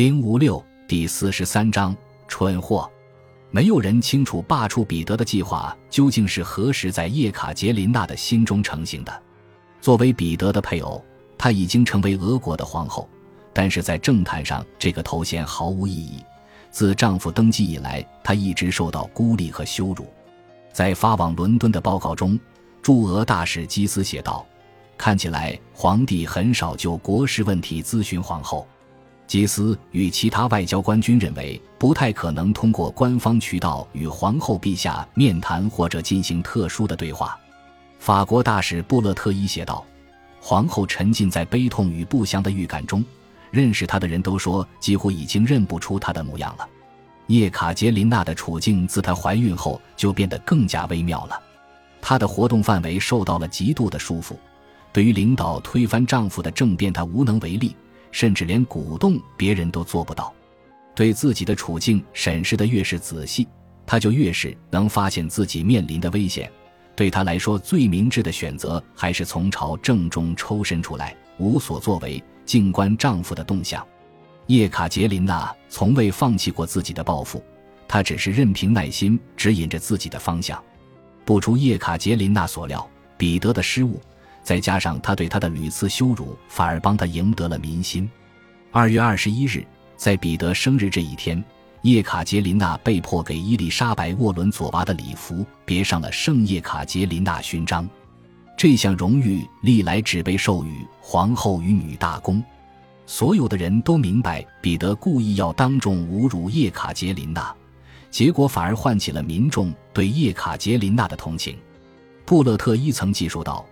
零五六第四十三章蠢货。没有人清楚罢黜彼得的计划究竟是何时在叶卡捷琳娜的心中成型的。作为彼得的配偶，她已经成为俄国的皇后，但是在政坛上，这个头衔毫无意义。自丈夫登基以来，她一直受到孤立和羞辱。在发往伦敦的报告中，驻俄大使基斯写道：“看起来皇帝很少就国事问题咨询皇后。”基斯与其他外交官均认为，不太可能通过官方渠道与皇后陛下面谈或者进行特殊的对话。法国大使布勒特伊写道：“皇后沉浸在悲痛与不祥的预感中，认识她的人都说，几乎已经认不出她的模样了。”叶卡捷琳娜的处境自她怀孕后就变得更加微妙了，她的活动范围受到了极度的束缚，对于领导推翻丈夫的政变，她无能为力。甚至连鼓动别人都做不到。对自己的处境审视的越是仔细，他就越是能发现自己面临的危险。对他来说，最明智的选择还是从朝政中抽身出来，无所作为，静观丈夫的动向。叶卡捷琳娜从未放弃过自己的抱负，她只是任凭耐心指引着自己的方向。不出叶卡捷琳娜所料，彼得的失误。再加上他对她的屡次羞辱，反而帮他赢得了民心。二月二十一日，在彼得生日这一天，叶卡捷琳娜被迫给伊丽莎白·沃伦佐娃的礼服别上了圣叶卡捷琳娜勋章。这项荣誉历来只被授予皇后与女大公。所有的人都明白，彼得故意要当众侮辱叶卡捷琳娜，结果反而唤起了民众对叶卡捷琳娜的同情。布勒特伊曾记述道。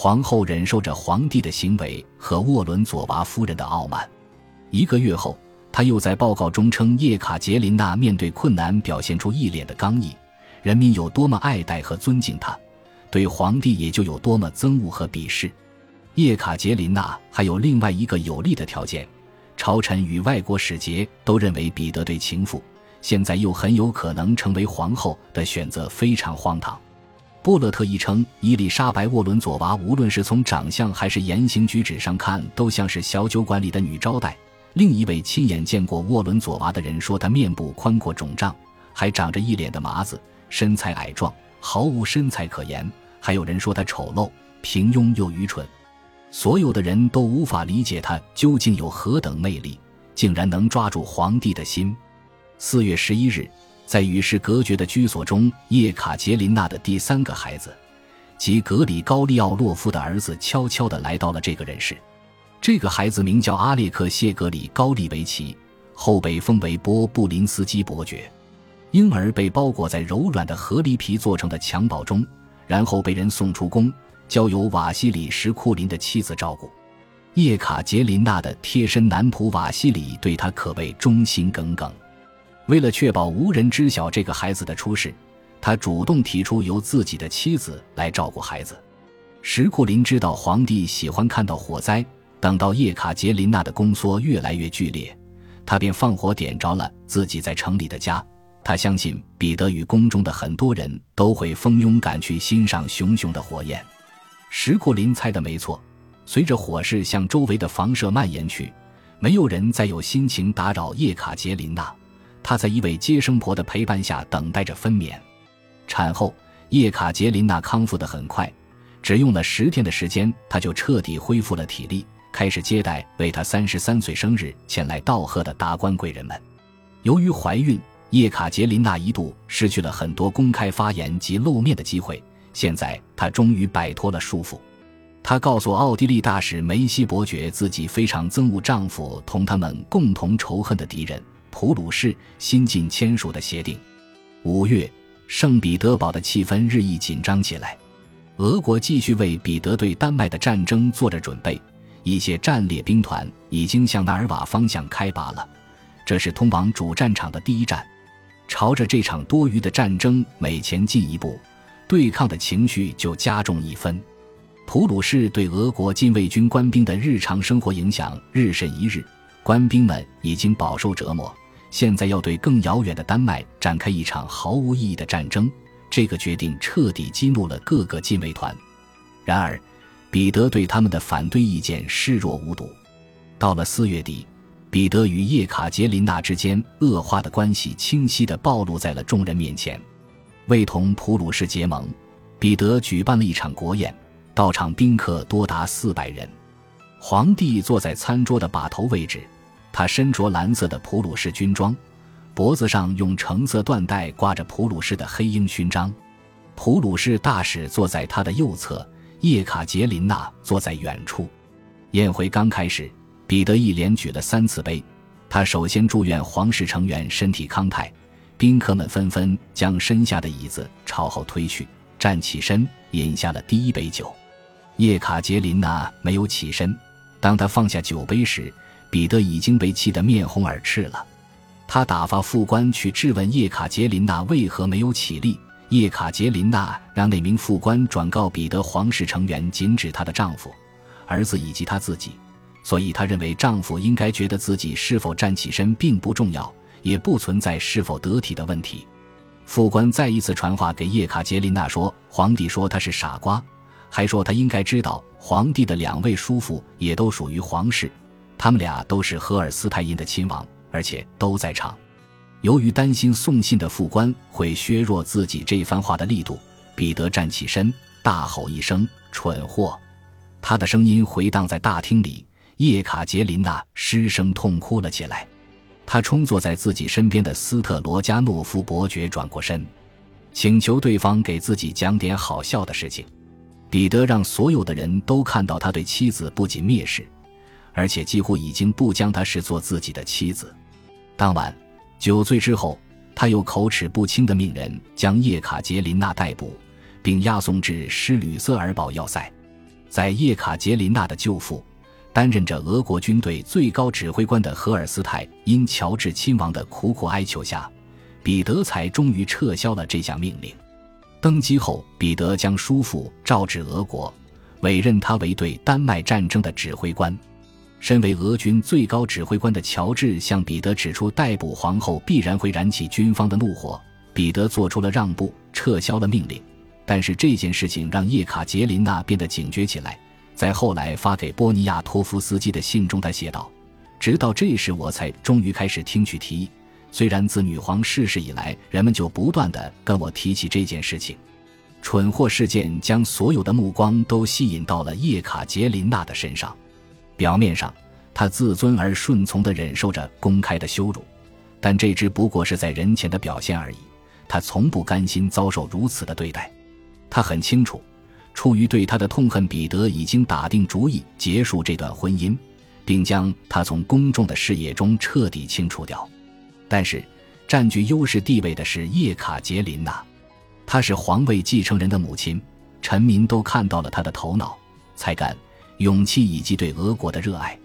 皇后忍受着皇帝的行为和沃伦佐娃夫人的傲慢。一个月后，他又在报告中称叶卡捷琳娜面对困难表现出一脸的刚毅，人民有多么爱戴和尊敬她，对皇帝也就有多么憎恶和鄙视。叶卡捷琳娜还有另外一个有利的条件：朝臣与外国使节都认为彼得对情妇，现在又很有可能成为皇后的选择非常荒唐。布勒特一称，伊丽莎白·沃伦佐娃无论是从长相还是言行举止上看，都像是小酒馆里的女招待。另一位亲眼见过沃伦佐娃的人说，她面部宽阔肿胀，还长着一脸的麻子，身材矮壮，毫无身材可言。还有人说她丑陋、平庸又愚蠢。所有的人都无法理解她究竟有何等魅力，竟然能抓住皇帝的心。四月十一日。在与世隔绝的居所中，叶卡捷琳娜的第三个孩子，即格里高利奥洛夫的儿子，悄悄地来到了这个人世。这个孩子名叫阿列克谢格里高利维奇，后被封为波布林斯基伯爵。婴儿被包裹在柔软的河狸皮做成的襁褓中，然后被人送出宫，交由瓦西里什库林的妻子照顾。叶卡捷琳娜的贴身男仆瓦西里对他可谓忠心耿耿。为了确保无人知晓这个孩子的出世，他主动提出由自己的妻子来照顾孩子。石库林知道皇帝喜欢看到火灾，等到叶卡捷琳娜的宫缩越来越剧烈，他便放火点着了自己在城里的家。他相信彼得与宫中的很多人都会蜂拥赶去欣赏熊熊的火焰。石库林猜的没错，随着火势向周围的房舍蔓延去，没有人再有心情打扰叶卡捷琳娜。她在一位接生婆的陪伴下等待着分娩。产后，叶卡捷琳娜康复得很快，只用了十天的时间，她就彻底恢复了体力，开始接待为她三十三岁生日前来道贺的达官贵人们。由于怀孕，叶卡捷琳娜一度失去了很多公开发言及露面的机会。现在，她终于摆脱了束缚。她告诉奥地利大使梅西伯爵，自己非常憎恶丈夫同他们共同仇恨的敌人。普鲁士新近签署的协定。五月，圣彼得堡的气氛日益紧张起来。俄国继续为彼得对丹麦的战争做着准备，一些战列兵团已经向纳尔瓦方向开拔了。这是通往主战场的第一站。朝着这场多余的战争每前进一步，对抗的情绪就加重一分。普鲁士对俄国禁卫军官兵的日常生活影响日甚一日。官兵们已经饱受折磨，现在要对更遥远的丹麦展开一场毫无意义的战争，这个决定彻底激怒了各个禁卫团。然而，彼得对他们的反对意见视若无睹。到了四月底，彼得与叶卡捷琳娜之间恶化的关系清晰地暴露在了众人面前。为同普鲁士结盟，彼得举办了一场国宴，到场宾客多达四百人。皇帝坐在餐桌的把头位置，他身着蓝色的普鲁士军装，脖子上用橙色缎带挂着普鲁士的黑鹰勋章。普鲁士大使坐在他的右侧，叶卡捷琳娜坐在远处。宴会刚开始。彼得一连举了三次杯，他首先祝愿皇室成员身体康泰，宾客们纷纷将身下的椅子朝后推去，站起身饮下了第一杯酒。叶卡捷琳娜没有起身，当他放下酒杯时，彼得已经被气得面红耳赤了。他打发副官去质问叶卡捷琳娜为何没有起立，叶卡捷琳娜让那名副官转告彼得，皇室成员仅指她的丈夫、儿子以及她自己。所以，她认为丈夫应该觉得自己是否站起身并不重要，也不存在是否得体的问题。副官再一次传话给叶卡捷琳娜说：“皇帝说他是傻瓜，还说他应该知道皇帝的两位叔父也都属于皇室，他们俩都是荷尔斯泰因的亲王，而且都在场。”由于担心送信的副官会削弱自己这番话的力度，彼得站起身，大吼一声：“蠢货！”他的声音回荡在大厅里。叶卡捷琳娜失声痛哭了起来，她冲坐在自己身边的斯特罗加诺夫伯爵转过身，请求对方给自己讲点好笑的事情。彼得让所有的人都看到他对妻子不仅蔑视，而且几乎已经不将她视作自己的妻子。当晚酒醉之后，他又口齿不清地命人将叶卡捷琳娜逮捕，并押送至施吕瑟尔堡要塞。在叶卡捷琳娜的舅父。担任着俄国军队最高指挥官的荷尔斯泰因乔治亲王的苦苦哀求下，彼得才终于撤销了这项命令。登基后，彼得将叔父召至俄国，委任他为对丹麦战争的指挥官。身为俄军最高指挥官的乔治向彼得指出，逮捕皇后必然会燃起军方的怒火。彼得做出了让步，撤销了命令。但是这件事情让叶卡捷琳娜变得警觉起来。在后来发给波尼亚托夫斯基的信中，他写道：“直到这时，我才终于开始听取提议。虽然自女皇逝世以来，人们就不断的跟我提起这件事情。蠢货事件将所有的目光都吸引到了叶卡捷琳娜的身上。表面上，她自尊而顺从地忍受着公开的羞辱，但这只不过是在人前的表现而已。她从不甘心遭受如此的对待。她很清楚。”出于对他的痛恨，彼得已经打定主意结束这段婚姻，并将他从公众的视野中彻底清除掉。但是，占据优势地位的是叶卡捷琳娜，她是皇位继承人的母亲，臣民都看到了她的头脑、才干、勇气以及对俄国的热爱。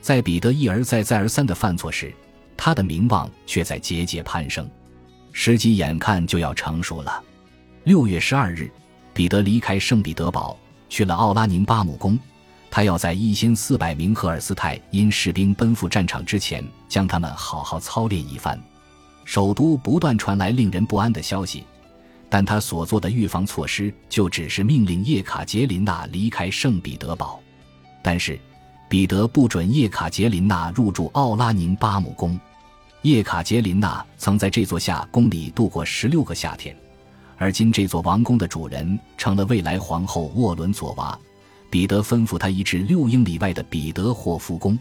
在彼得一而再、再而三的犯错时，他的名望却在节节攀升。时机眼看就要成熟了。六月十二日。彼得离开圣彼得堡，去了奥拉宁巴姆宫。他要在一千四百名赫尔斯泰因士兵奔赴战场之前，将他们好好操练一番。首都不断传来令人不安的消息，但他所做的预防措施就只是命令叶卡捷琳娜离开圣彼得堡。但是，彼得不准叶卡捷琳娜入住奥拉宁巴姆宫。叶卡捷琳娜曾在这座夏宫里度过十六个夏天。而今这座王宫的主人成了未来皇后沃伦佐娃，彼得吩咐他移至六英里外的彼得霍夫宫。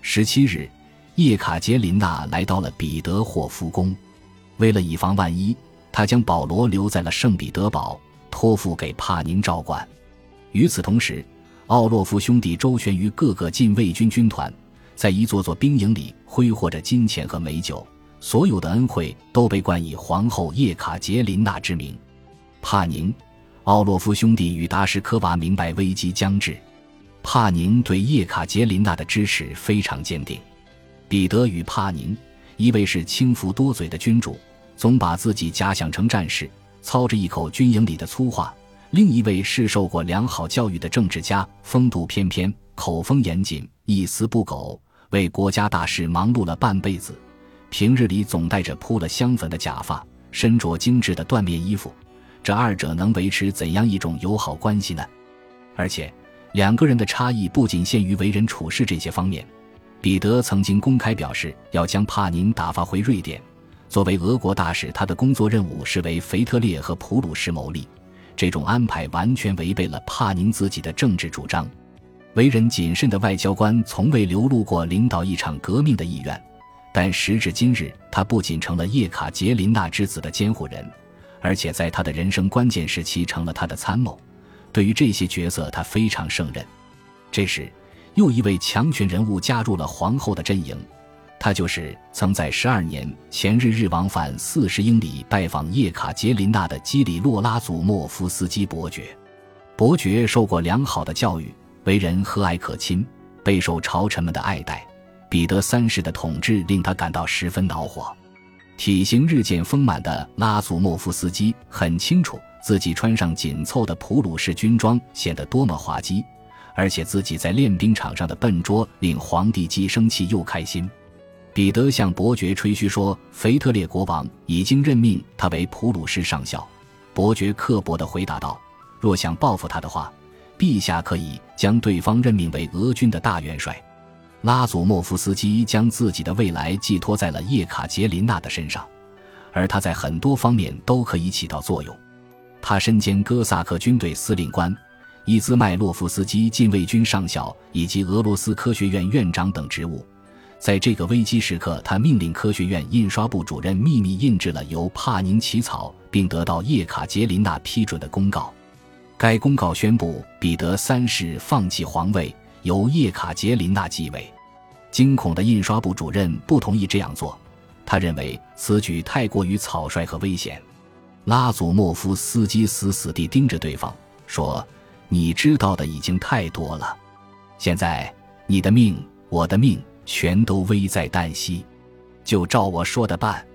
十七日，叶卡捷琳娜来到了彼得霍夫宫，为了以防万一，他将保罗留在了圣彼得堡，托付给帕宁照管。与此同时，奥洛夫兄弟周旋于各个禁卫军军团，在一座座兵营里挥霍着金钱和美酒。所有的恩惠都被冠以皇后叶卡捷琳娜之名。帕宁、奥洛夫兄弟与达什科娃明白危机将至。帕宁对叶卡捷琳娜的支持非常坚定。彼得与帕宁，一位是轻浮多嘴的君主，总把自己假想成战士，操着一口军营里的粗话；另一位是受过良好教育的政治家，风度翩翩，口风严谨，一丝不苟，为国家大事忙碌了半辈子。平日里总戴着铺了香粉的假发，身着精致的缎面衣服，这二者能维持怎样一种友好关系呢？而且，两个人的差异不仅限于为人处事这些方面，彼得曾经公开表示要将帕宁打发回瑞典。作为俄国大使，他的工作任务是为腓特烈和普鲁士谋利。这种安排完全违背了帕宁自己的政治主张。为人谨慎的外交官从未流露过领导一场革命的意愿，但时至今日，他不仅成了叶卡捷琳娜之子的监护人，而且在他的人生关键时期成了他的参谋。对于这些角色，他非常胜任。这时，又一位强权人物加入了皇后的阵营。他就是曾在十二年前日日往返四十英里拜访叶卡捷琳娜的基里洛拉祖莫夫斯基伯爵。伯爵受过良好的教育，为人和蔼可亲，备受朝臣们的爱戴。彼得三世的统治令他感到十分恼火。体型日渐丰满的拉祖莫夫斯基很清楚自己穿上紧凑的普鲁士军装显得多么滑稽，而且自己在练兵场上的笨拙令皇帝既生气又开心。彼得向伯爵吹嘘说，腓特烈国王已经任命他为普鲁士上校。伯爵刻薄地回答道：“若想报复他的话，陛下可以将对方任命为俄军的大元帅。”拉祖莫夫斯基将自己的未来寄托在了叶卡捷琳娜的身上，而他在很多方面都可以起到作用。他身兼哥萨克军队司令官、伊兹麦洛夫斯基禁卫军上校以及俄罗斯科学院院长等职务。在这个危机时刻，他命令科学院印刷部主任秘密印制了由帕宁起草并得到叶卡捷琳娜批准的公告。该公告宣布彼得三世放弃皇位，由叶卡捷琳娜继位。惊恐的印刷部主任不同意这样做，他认为此举太过于草率和危险。拉祖莫夫斯基死死地盯着对方，说：“你知道的已经太多了，现在你的命，我的命。”全都危在旦夕，就照我说的办。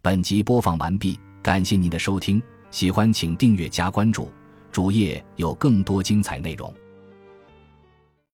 本集播放完毕，感谢您的收听，喜欢请订阅加关注，主页有更多精彩内容。